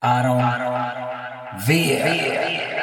Aaron Villa.